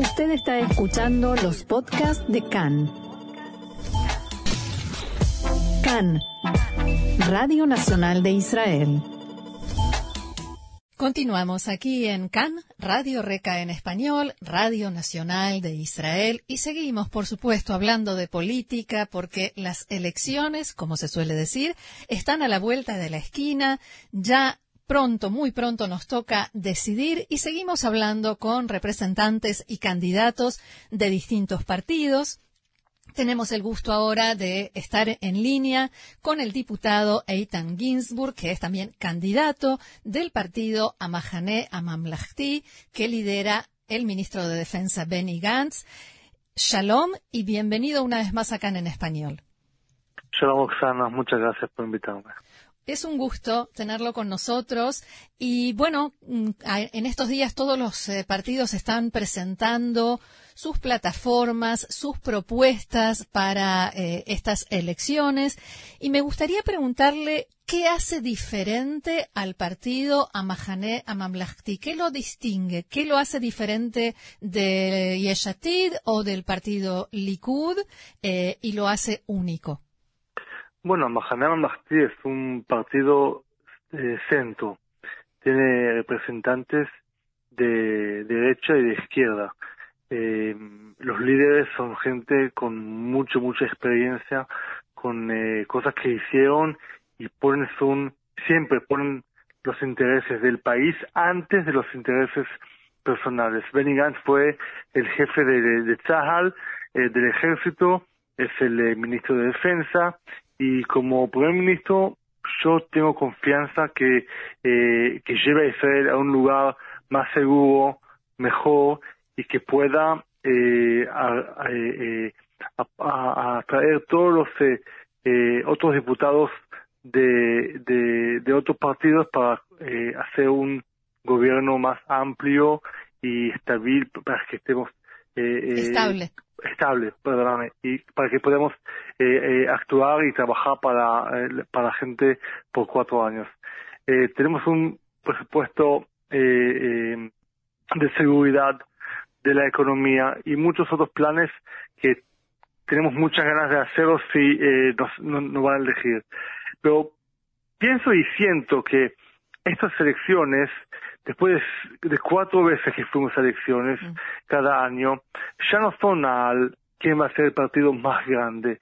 Usted está escuchando los podcasts de CAN. CAN, Radio Nacional de Israel. Continuamos aquí en CAN, Radio Reca en español, Radio Nacional de Israel, y seguimos, por supuesto, hablando de política, porque las elecciones, como se suele decir, están a la vuelta de la esquina, ya pronto, muy pronto nos toca decidir y seguimos hablando con representantes y candidatos de distintos partidos. Tenemos el gusto ahora de estar en línea con el diputado Eitan Ginsburg, que es también candidato del partido Amahané Amamlahti, que lidera el ministro de Defensa Benny Gantz. Shalom y bienvenido una vez más acá en español. Shalom, Oksana. Muchas gracias por invitarme. Es un gusto tenerlo con nosotros. Y bueno, mm, en estos días todos los eh, partidos están presentando sus plataformas, sus propuestas para eh, estas elecciones. Y me gustaría preguntarle qué hace diferente al partido Amahané Amamlahti, qué lo distingue, qué lo hace diferente de Yeshatid o del partido Likud eh, y lo hace único. Bueno, Mahané Mahdi es un partido de centro. Tiene representantes de derecha y de izquierda. Eh, los líderes son gente con mucho, mucha experiencia, con eh, cosas que hicieron y ponen son, siempre ponen los intereses del país antes de los intereses personales. Benny Gantz fue el jefe de, de, eh, del ejército, es el ministro de defensa y como primer ministro yo tengo confianza que, eh, que lleve a Israel a un lugar más seguro, mejor y que pueda eh, eh atraer todos los eh, eh, otros diputados de, de, otros partidos para hacer un gobierno más amplio y estable para que estemos estable estable, perdóname, y para que podamos eh, eh, actuar y trabajar para, eh, para la gente por cuatro años. tenemos un presupuesto de seguridad de la economía y muchos otros planes que tenemos muchas ganas de hacerlos si nos, nos van a elegir. Pero pienso y siento que estas elecciones después de cuatro veces que fuimos a elecciones cada año, ya no son al quién va a ser el partido más grande,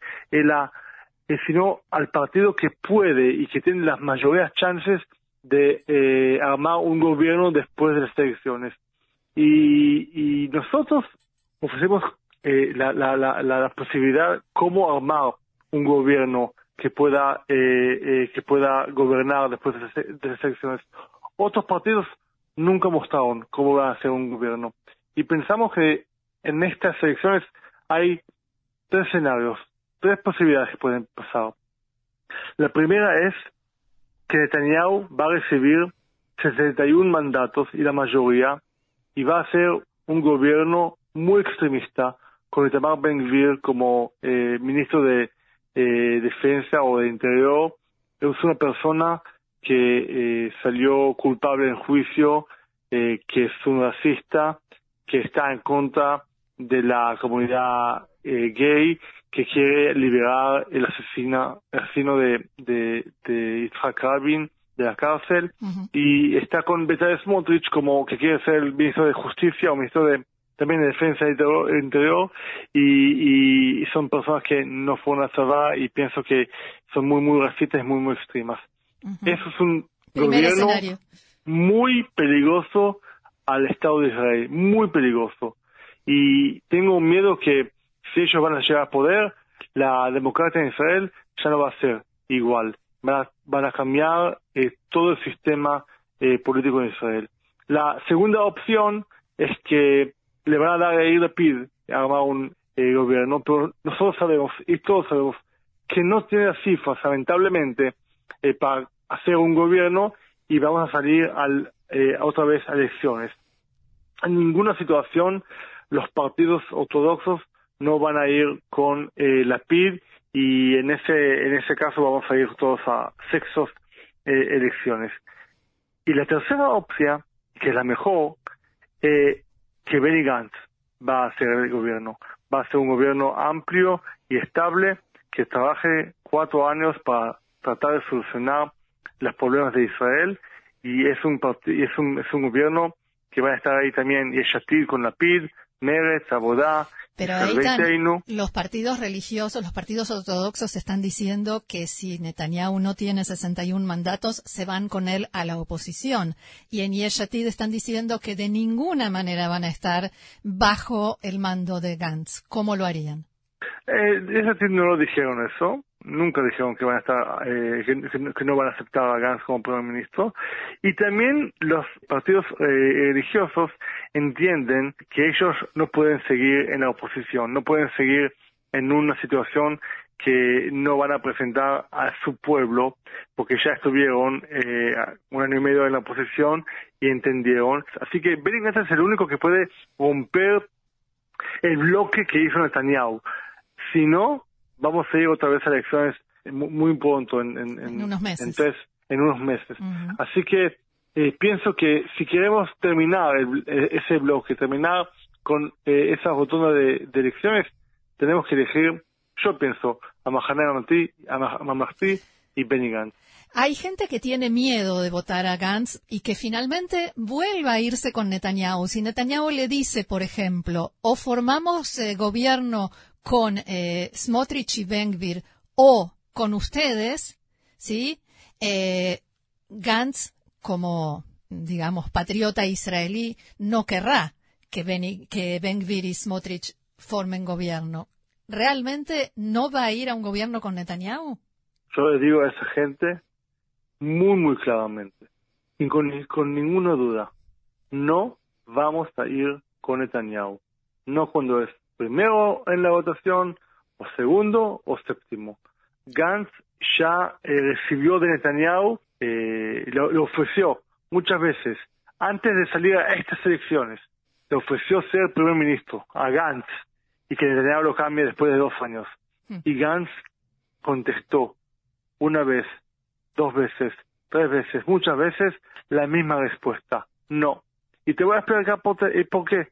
sino al partido que puede y que tiene las mayores chances de eh, armar un gobierno después de las elecciones. Y, y nosotros ofrecemos eh, la, la, la, la, posibilidad cómo armar un gobierno que pueda eh, eh, que pueda gobernar después de las elecciones. Otros partidos nunca mostraron cómo va a ser un gobierno. Y pensamos que en estas elecciones hay tres escenarios, tres posibilidades que pueden pasar. La primera es que Netanyahu va a recibir 61 mandatos y la mayoría y va a ser un gobierno muy extremista con Itamar Ben-Gvir como eh, ministro de eh, defensa o de interior. Es una persona que eh, salió culpable en juicio, eh, que es un racista, que está en contra de la comunidad eh, gay, que quiere liberar el, asesino, asesino de, de, de Yitzhak Rabin de la cárcel, y está con Betal Smotrich como que quiere ser el ministro de Justicia o ministro de también de Defensa Interior, y, y son personas que no fueron a salvar y pienso que son muy, muy racistas y muy, muy extremas. Eso es un gobierno muy peligroso al Estado de Israel, muy peligroso. Y tengo miedo que si ellos van a llegar a poder, la democracia en Israel ya no va a ser igual. Van a, cambiar eh, todo el sistema eh, político en Israel. La segunda opción es que le van a dar a ir PID a armar un eh, gobierno, pero nosotros sabemos, y todos sabemos, que no tiene las cifras, lamentablemente, eh, para hacer un gobierno y vamos a salir al, eh, otra vez a elecciones. En ninguna situación los partidos ortodoxos no van a ir con eh, la PID y en ese, en ese caso vamos a ir todos a sexos eh, elecciones. Y la tercera opción, que es la mejor, eh, que Benny Gantz va a ser el gobierno. Va a ser un gobierno amplio y estable que trabaje cuatro años para tratar de solucionar los problemas de Israel y es un, es un, es un gobierno que va a estar ahí también Yeshatir con la PID, Meretz, Abodá, pero ahí están los partidos religiosos, los partidos ortodoxos están diciendo que si Netanyahu no tiene 61 mandatos, se van con él a la oposición. Y en Yeshatid están diciendo que de ninguna manera van a estar bajo el mando de Gantz. ¿Cómo lo harían? Eh, Yeshatid no lo dijeron eso nunca dijeron que van a estar, eh, que, no van a aceptar a Gantz como primer ministro. Y también los partidos eh, religiosos entienden que ellos no pueden seguir en la oposición, no pueden seguir en una situación que no van a presentar a su pueblo, porque ya estuvieron eh, un año y medio en la oposición y entendieron. Así que Benny Gantz es el único que puede romper el bloque que hizo Netanyahu. Si no, vamos a ir otra vez a elecciones muy, pronto, en, unos meses. En, unos meses. Así que eh, pienso que si queremos terminar e, ese bloque, terminar con eh, esa rotonda de, elecciones, tenemos que elegir, yo pienso, a Mahaner a Mamasti y Benny Gantz. Hay gente que tiene miedo de votar a Gantz y que finalmente vuelva a irse con Netanyahu. Si Netanyahu le dice, por ejemplo, o formamos eh, gobierno con eh, Smotrich y Benvir o con ustedes, ¿sí? Eh, Gantz, como, digamos, patriota israelí, no querrá que, ben, que Benvir y Smotrich formen gobierno. ¿Realmente no va a ir a un gobierno con Netanyahu? Yo le digo a esa gente muy, muy claramente, y con, con ninguna duda, no vamos a ir con Netanyahu. No cuando es primero en la votación, o segundo, o séptimo. Gantz ya eh, recibió de Netanyahu, eh, le, ofreció muchas veces, antes de salir a estas elecciones, le ofreció ser primer ministro a Gantz y que Netanyahu lo cambie después de dos años. Hmm. Y Gantz contestó una vez, dos veces, tres veces, muchas veces, la misma respuesta, no. Y te voy a explicar por, por qué.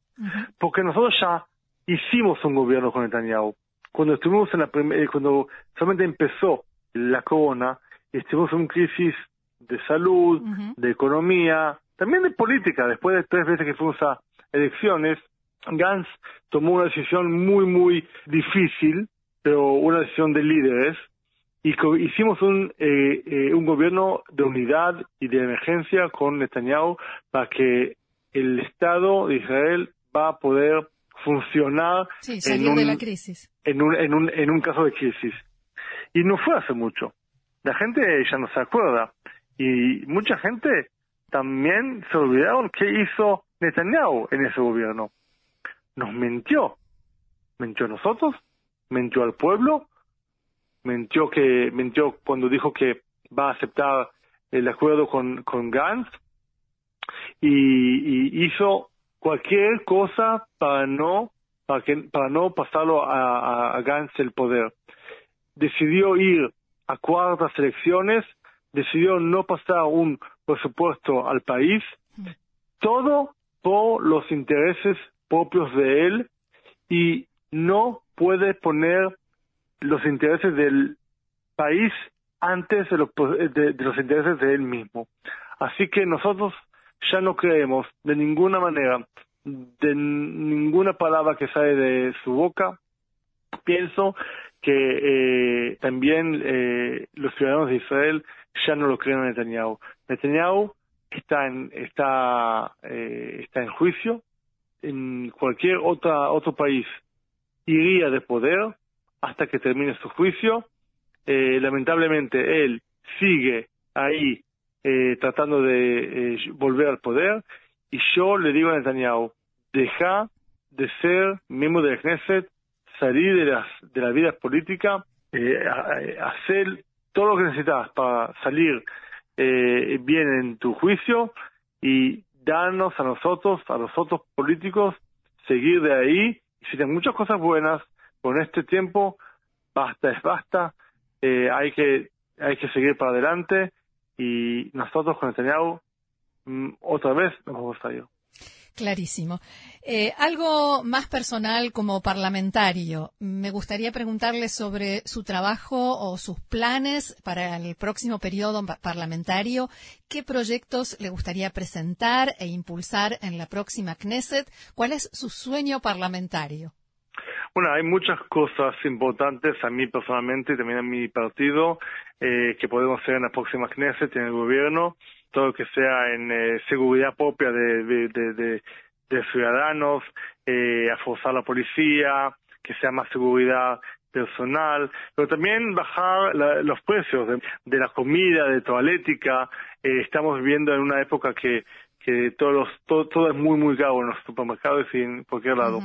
Porque nosotros ya hicimos un gobierno con Netanyahu. Cuando estuvimos en la eh, cuando solamente empezó la corona, estuvimos en una crisis de salud, de economía, también de política. Después de tres veces que fuimos a elecciones, Gantz tomó una decisión muy, muy difícil, pero una decisión de líderes, y hicimos un, eh, eh, un gobierno de unidad y de emergencia con Netanyahu para que el Estado de Israel va a poder funcionar en, un, de la crisis. En, un, en, un, en un caso de crisis. Y no fue hace mucho. La gente ya no se acuerda. Y mucha gente también se olvidaron qué hizo Netanyahu en ese gobierno. Nos mintió. Mintió a nosotros, mintió al pueblo, mintió que mintió cuando dijo que va a aceptar el acuerdo con, con Gantz y, hizo cualquier cosa para no para que para no pasarlo a, a, Gantz el poder. Decidió ir a cuartas elecciones, decidió no pasar un presupuesto al país, todo por los intereses propios de él y no puede poner los intereses del país antes de los, de los intereses de él mismo. Así que nosotros ya no creemos de ninguna manera, de ninguna palabra que sale de su boca. Pienso que eh, también eh, los ciudadanos de Israel ya no lo creen a Netanyahu. Netanyahu está en, está, eh, está en juicio. En cualquier otra, otro país iría de poder hasta que termine su juicio. lamentablemente él sigue ahí eh, tratando de eh, volver al poder. Y yo le digo a Netanyahu, deja de ser miembro de la Knesset, salir de, las, de la vida política, eh, hacer todo lo que necesitas para salir bien en tu juicio y darnos a nosotros, a los otros políticos, seguir de ahí. Hay muchas cosas buenas, con este tiempo, basta es basta, hay que hay que seguir para adelante y nosotros con Netanyahu mm, otra vez nos ir. Clarísimo. Eh, algo más personal como parlamentario. Me gustaría preguntarle sobre su trabajo o sus planes para el próximo periodo parlamentario. ¿Qué proyectos le gustaría presentar e impulsar en la próxima Knesset? ¿Cuál es su sueño parlamentario? Bueno, hay muchas cosas importantes a mí personalmente y también a mi partido eh, que podemos hacer en la próxima Knesset, en el gobierno todo lo que sea en eh, seguridad propia de, de, de, ciudadanos, eh, a forzar la policía, que sea más seguridad personal, pero también bajar los precios de, la comida, de toalética. Eh, estamos viviendo en una época que, que todos los, todo, todo es muy, muy caro en los supermercados y en cualquier lado.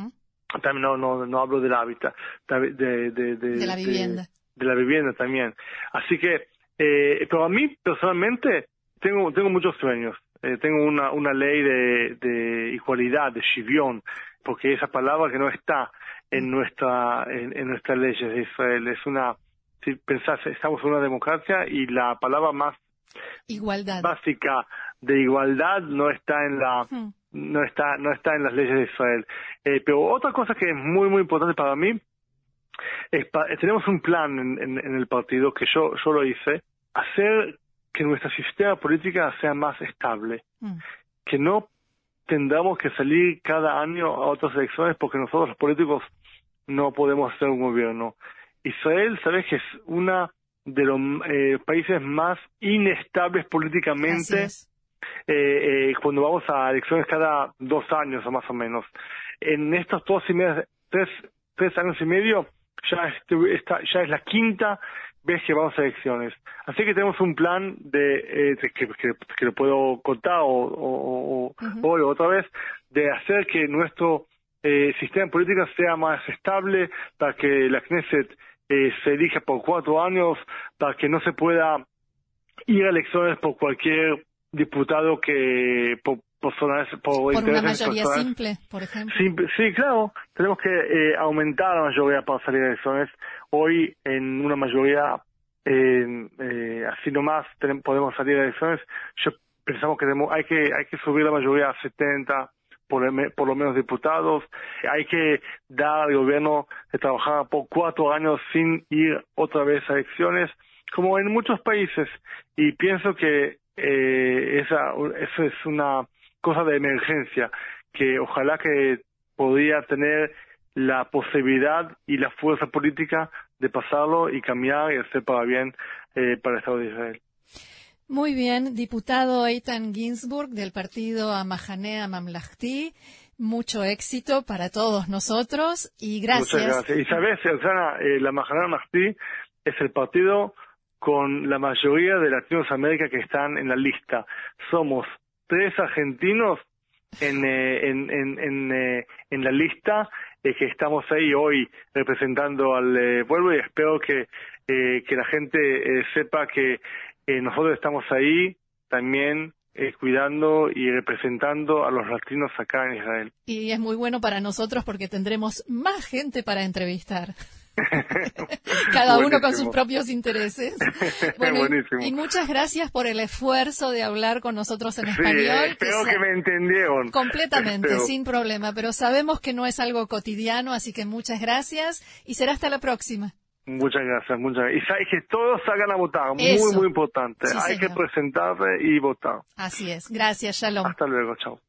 También no, no, no hablo del hábitat, de, de, de, la vivienda. De, la vivienda también. Así que, eh, pero a mí personalmente, tengo, tengo muchos sueños. Eh, tengo una, una ley de, de igualdad, de shivión, porque esa palabra que no está en nuestra en, en nuestras leyes de Israel es una si pensás estamos en una democracia y la palabra más igualdad básica de igualdad no está en la hmm. No está no está en las leyes de Israel eh, pero otra cosa que es muy muy importante para mí es tenemos un plan en, en, el partido que yo yo lo hice hacer que nuestra sistema política sea más estable, mm. que no tendamos que salir cada año a otras elecciones porque nosotros los políticos no podemos hacer un gobierno. Israel, sabes que es una de los eh, países más inestables políticamente eh, eh, cuando vamos a elecciones cada dos años o más o menos. En estos dos y medio, tres, tres años y medio ya, está, ya es la quinta ves que vamos a elecciones. Así que tenemos un plan de, eh, que, que, lo puedo contar o, o, otra vez, de hacer que nuestro eh, sistema político sea más estable, para que la Knesset eh, se elija por cuatro años, para que no se pueda ir a elecciones por cualquier diputado que por, por, por, una mayoría simple, por ejemplo. sí, claro. Tenemos que eh, aumentar la mayoría para salir a elecciones hoy en una mayoría eh, eh, así nomás podemos salir a elecciones. Yo pensamos que hay que hay que subir la mayoría a 70 por, por lo menos diputados. Hay que dar al gobierno de trabajar por cuatro años sin ir otra vez a elecciones, como en muchos países. Y pienso que eh, esa, eso es una cosa de emergencia que ojalá que podría tener la posibilidad y la fuerza política de pasarlo y cambiar y hacer para bien eh, para el Estado de Israel. Muy bien, diputado Eitan Ginsburg del partido Amahanea Mamlahti. Mucho éxito para todos nosotros y gracias. Muchas gracias. Y sabes, Susana, eh, la Amahanea Mamlahti es el partido con la mayoría de Latinoamérica que están en la lista. Somos tres argentinos en, eh, en, en, eh, en, la lista eh, que estamos ahí hoy representando al pueblo y espero que, que la gente sepa que nosotros estamos ahí también cuidando y representando a los latinos acá en Israel. Y es muy bueno para nosotros porque tendremos más gente para entrevistar. Cada uno con sus propios intereses. y, muchas gracias por el esfuerzo de hablar con nosotros en español. espero que, me entendieron. Completamente, sin problema, pero sabemos que no es algo cotidiano, así que muchas gracias y será hasta la próxima. Muchas gracias, muchas gracias. Y sabes que todos salgan a votar, muy, muy importante. Hay que presentarse y votar. Así es. Gracias, Shalom. Hasta luego, chao.